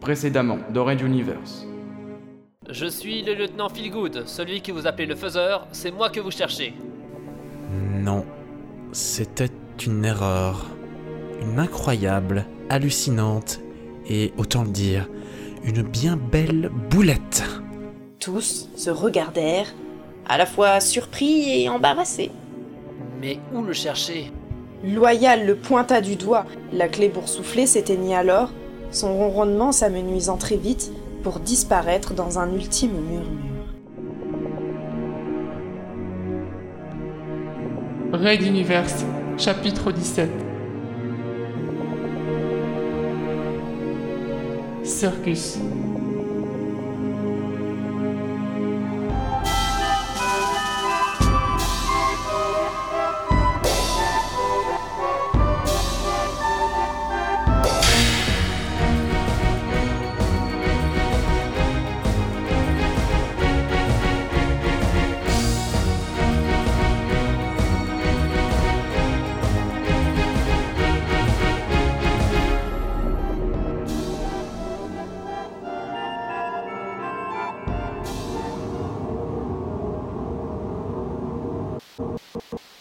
Précédemment, dans Red Universe. Je suis le lieutenant Feelgood, celui que vous appelez le faiseur, c'est moi que vous cherchez. Non, c'était une erreur. Une incroyable, hallucinante et, autant le dire, une bien belle boulette. Tous se regardèrent, à la fois surpris et embarrassés. Mais où le chercher? Loyal le pointa du doigt. La clé boursouflée s'éteignit alors, son ronronnement s'amenuisant très vite pour disparaître dans un ultime murmure. Raid Universe, chapitre 17. Circus.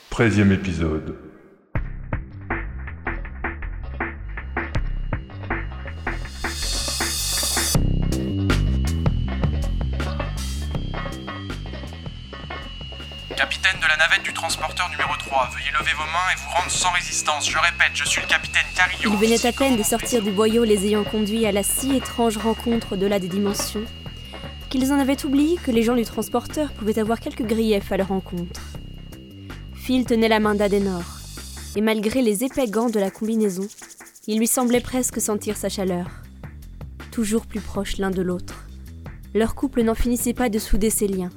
Treizième épisode. Capitaine de la navette du transporteur numéro 3, veuillez lever vos mains et vous rendre sans résistance. Je répète, je suis le capitaine Carillo. Il venait à peine de sortir du boyau, les ayant conduits à la si étrange rencontre au-delà des dimensions, qu'ils en avaient oublié que les gens du transporteur pouvaient avoir quelques griefs à leur rencontre. Phil tenait la main d'Adenor, et malgré les épais gants de la combinaison, il lui semblait presque sentir sa chaleur. Toujours plus proches l'un de l'autre. Leur couple n'en finissait pas de souder ses liens,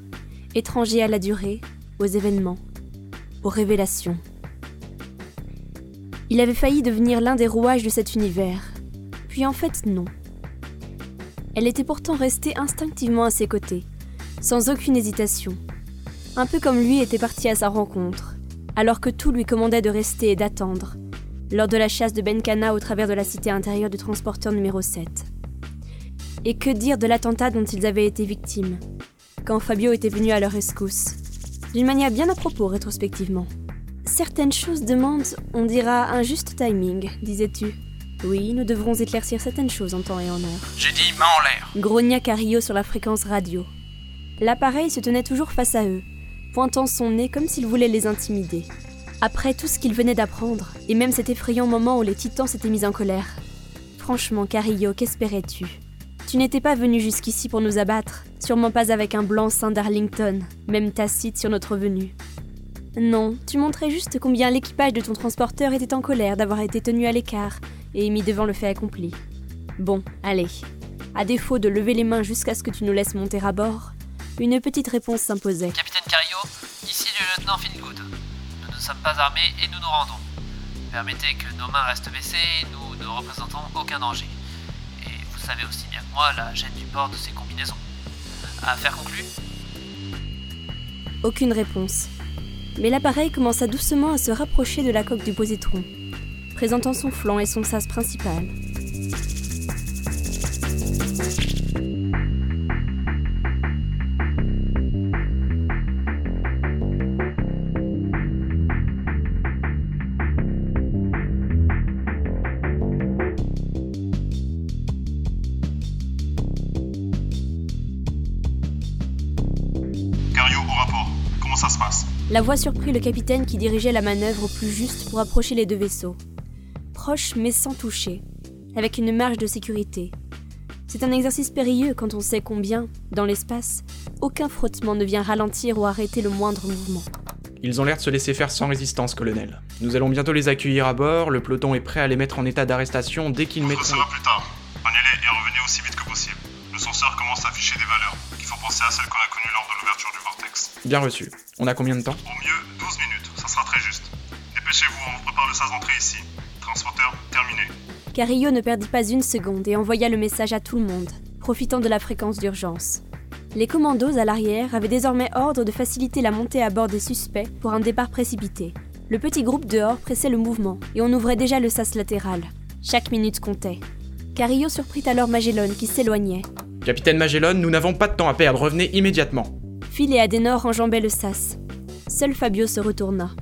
étrangers à la durée, aux événements, aux révélations. Il avait failli devenir l'un des rouages de cet univers, puis en fait non. Elle était pourtant restée instinctivement à ses côtés, sans aucune hésitation, un peu comme lui était parti à sa rencontre, alors que tout lui commandait de rester et d'attendre, lors de la chasse de Benkana au travers de la cité intérieure du transporteur numéro 7. Et que dire de l'attentat dont ils avaient été victimes, quand Fabio était venu à leur rescousse, d'une manière bien à propos rétrospectivement. Certaines choses demandent, on dira, un juste timing, disais-tu. Oui, nous devrons éclaircir certaines choses en temps et en heure. J'ai dit main en l'air. Grogna Carillo sur la fréquence radio. L'appareil se tenait toujours face à eux, pointant son nez comme s'il voulait les intimider. Après tout ce qu'il venait d'apprendre, et même cet effrayant moment où les titans s'étaient mis en colère. Franchement, Carillo, qu'espérais-tu? Tu n'étais pas venu jusqu'ici pour nous abattre, sûrement pas avec un blanc saint d'Arlington, même tacite sur notre venue. Non, tu montrais juste combien l'équipage de ton transporteur était en colère d'avoir été tenu à l'écart et mis devant le fait accompli. Bon, allez. À défaut de lever les mains jusqu'à ce que tu nous laisses monter à bord, une petite réponse s'imposait. Carillo, ici le lieutenant Fingood. Nous ne sommes pas armés et nous nous rendons. Permettez que nos mains restent baissées, nous ne représentons aucun danger. Et vous savez aussi bien que moi la gêne du port de ces combinaisons. Affaire conclue Aucune réponse. Mais l'appareil commença doucement à se rapprocher de la coque du positron, présentant son flanc et son sas principal. La voix surprit le capitaine qui dirigeait la manœuvre au plus juste pour approcher les deux vaisseaux. Proche mais sans toucher, avec une marge de sécurité. C'est un exercice périlleux quand on sait combien, dans l'espace, aucun frottement ne vient ralentir ou arrêter le moindre mouvement. Ils ont l'air de se laisser faire sans résistance, colonel. Nous allons bientôt les accueillir à bord, le peloton est prêt à les mettre en état d'arrestation dès qu'ils On mettront... Bien reçu. On a combien de temps Au mieux, 12 minutes. Ça sera très juste. Dépêchez-vous, on vous prépare le sas d'entrée ici. Transporteur terminé. Carillo ne perdit pas une seconde et envoya le message à tout le monde, profitant de la fréquence d'urgence. Les commandos à l'arrière avaient désormais ordre de faciliter la montée à bord des suspects pour un départ précipité. Le petit groupe dehors pressait le mouvement et on ouvrait déjà le sas latéral. Chaque minute comptait. Carillo surprit alors Magellan qui s'éloignait. Capitaine Magellan, nous n'avons pas de temps à perdre, revenez immédiatement. Phil et Adenor enjambaient le sas. Seul Fabio se retourna.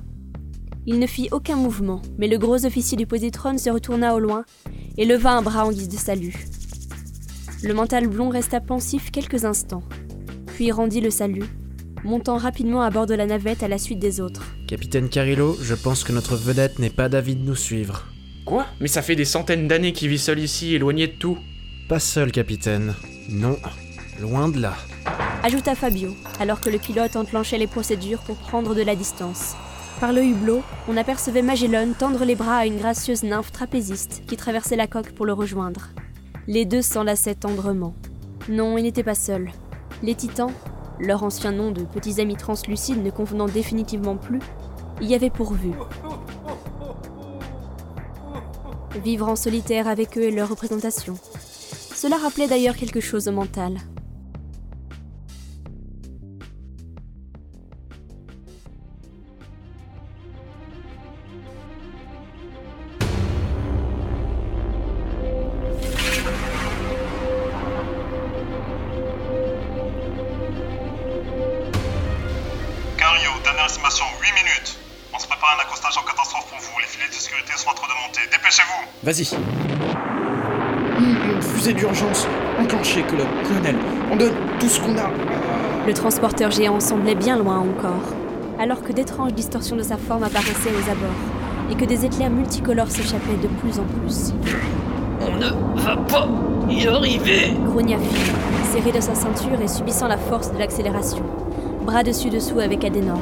Il ne fit aucun mouvement, mais le gros officier du positron se retourna au loin et leva un bras en guise de salut. Le mental blond resta pensif quelques instants, puis rendit le salut, montant rapidement à bord de la navette à la suite des autres. Capitaine Carillo, je pense que notre vedette n'est pas d'avis de nous suivre. Quoi? Mais ça fait des centaines d'années qu'il vit seul ici, éloigné de tout. Pas seul, capitaine. Non, loin de là. Ajouta Fabio, alors que le pilote enclenchait les procédures pour prendre de la distance. Par le hublot, on apercevait Magellan tendre les bras à une gracieuse nymphe trapéziste qui traversait la coque pour le rejoindre. Les deux s'enlaçaient tendrement. Non, ils n'étaient pas seuls. Les titans, leur ancien nom de petits amis translucides ne convenant définitivement plus, y avaient pourvu. Vivre en solitaire avec eux et leur représentation. Cela rappelait d'ailleurs quelque chose au mental. En catastrophe pour vous. Les filets de sécurité sont en train de monter. Dépêchez-vous Vas-y. Hum, fusée d'urgence, enclenchée, colo- colonel. On donne tout ce qu'on a. Le transporteur géant semblait bien loin encore, alors que d'étranges distorsions de sa forme apparaissaient aux abords, et que des éclairs multicolores s'échappaient de plus en plus. On ne va pas y arriver. Grogna Phil, serré de sa ceinture et subissant la force de l'accélération, bras dessus dessous avec Adenor.